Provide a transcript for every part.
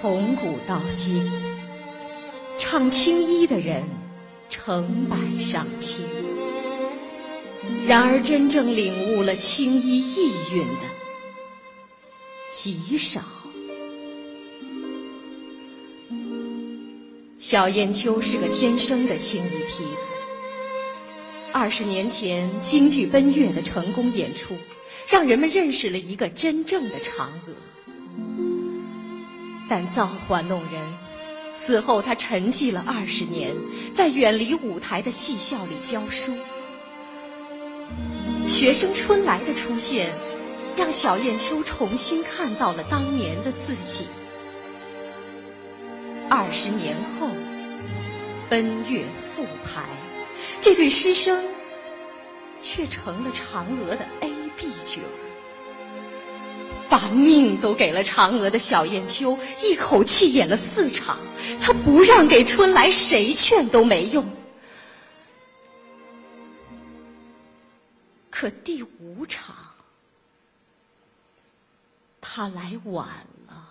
从古到今，唱青衣的人成百上千。然而，真正领悟了青衣意蕴的极少。小燕秋是个天生的青衣坯子。二十年前，京剧《奔月》的成功演出，让人们认识了一个真正的嫦娥。但造化弄人，此后他沉寂了二十年，在远离舞台的戏校里教书。学生春来的出现，让小燕秋重新看到了当年的自己。二十年后，奔月复排，这对师生却成了嫦娥的 A、B 角。把命都给了嫦娥的小燕秋，一口气演了四场，他不让给春来，谁劝都没用。可第五场，他来晚了。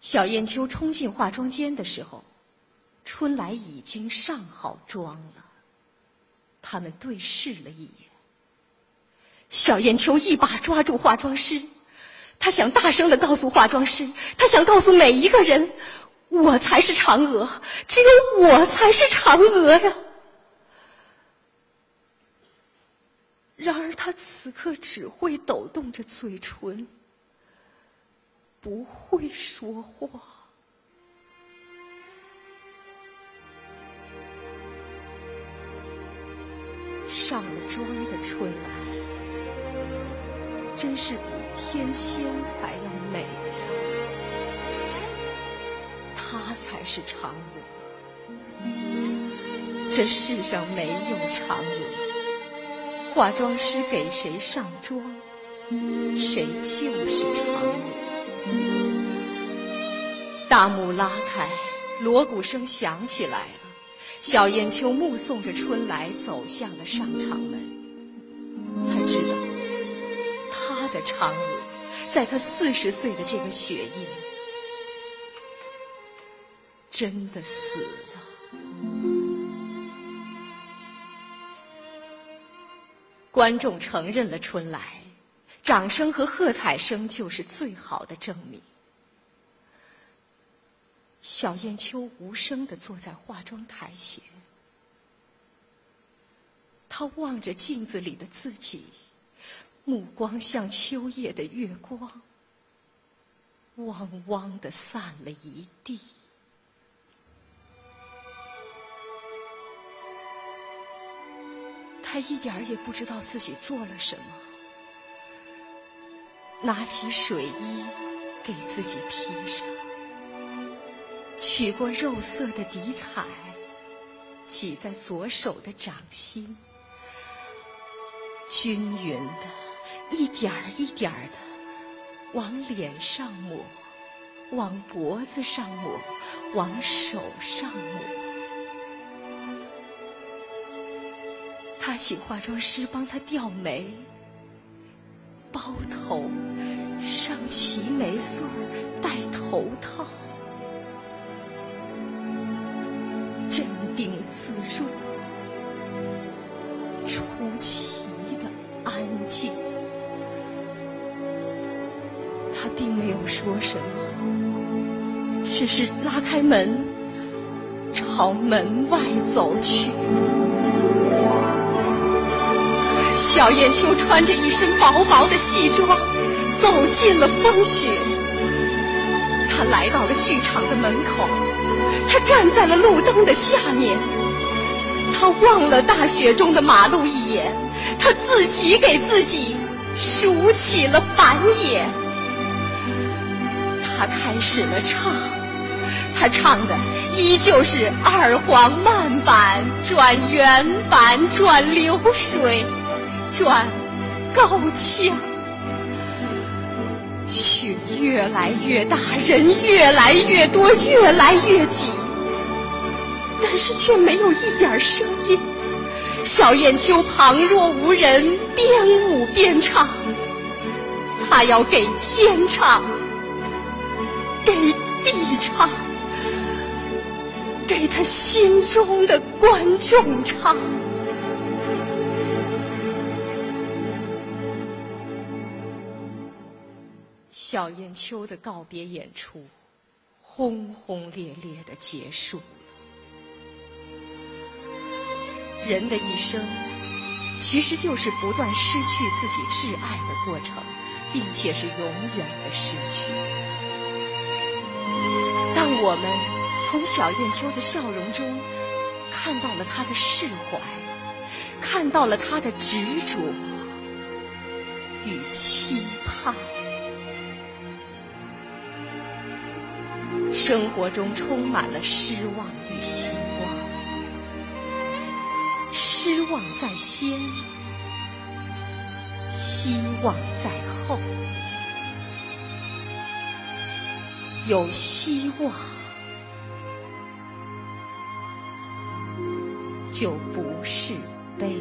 小燕秋冲进化妆间的时候，春来已经上好妆了。他们对视了一眼。小燕秋一把抓住化妆师，她想大声的告诉化妆师，她想告诉每一个人，我才是嫦娥，只有我才是嫦娥呀。然而他此刻只会抖动着嘴唇，不会说话。上了妆的春兰。真是比天仙还要美呀！她才是嫦娥，这世上没有嫦娥。化妆师给谁上妆，谁就是嫦娥。大幕拉开，锣鼓声响起来了。小燕秋目送着春来走向了上场门，他知道。的嫦娥，在她四十岁的这个雪夜，真的死了。观众承认了春来，掌声和喝彩声就是最好的证明。小燕秋无声的坐在化妆台前，她望着镜子里的自己。目光像秋夜的月光，汪汪的散了一地。他一点儿也不知道自己做了什么，拿起水衣给自己披上，取过肉色的底彩，挤在左手的掌心，均匀的。一点儿一点儿的往脸上抹，往脖子上抹，往手上抹。他请化妆师帮他掉眉、包头、上齐眉穗、戴头套，镇定自若，说什么，只是拉开门，朝门外走去。小燕秋穿着一身薄薄的戏装，走进了风雪。他来到了剧场的门口，他站在了路灯的下面，他望了大雪中的马路一眼，他自己给自己竖起了板眼。他开始了唱，他唱的依旧是二黄慢板转原板转流水转高腔，雪越来越大，人越来越多，越来越挤，但是却没有一点声音。小燕秋旁若无人，边舞边唱。他要给天唱，给地唱，给他心中的观众唱。小燕秋的告别演出，轰轰烈烈的结束了。人的一生，其实就是不断失去自己挚爱的过程，并且是永远的失去。我们从小燕秋的笑容中，看到了他的释怀，看到了他的执着与期盼。生活中充满了失望与希望，失望在先，希望在后。有希望，就不是悲。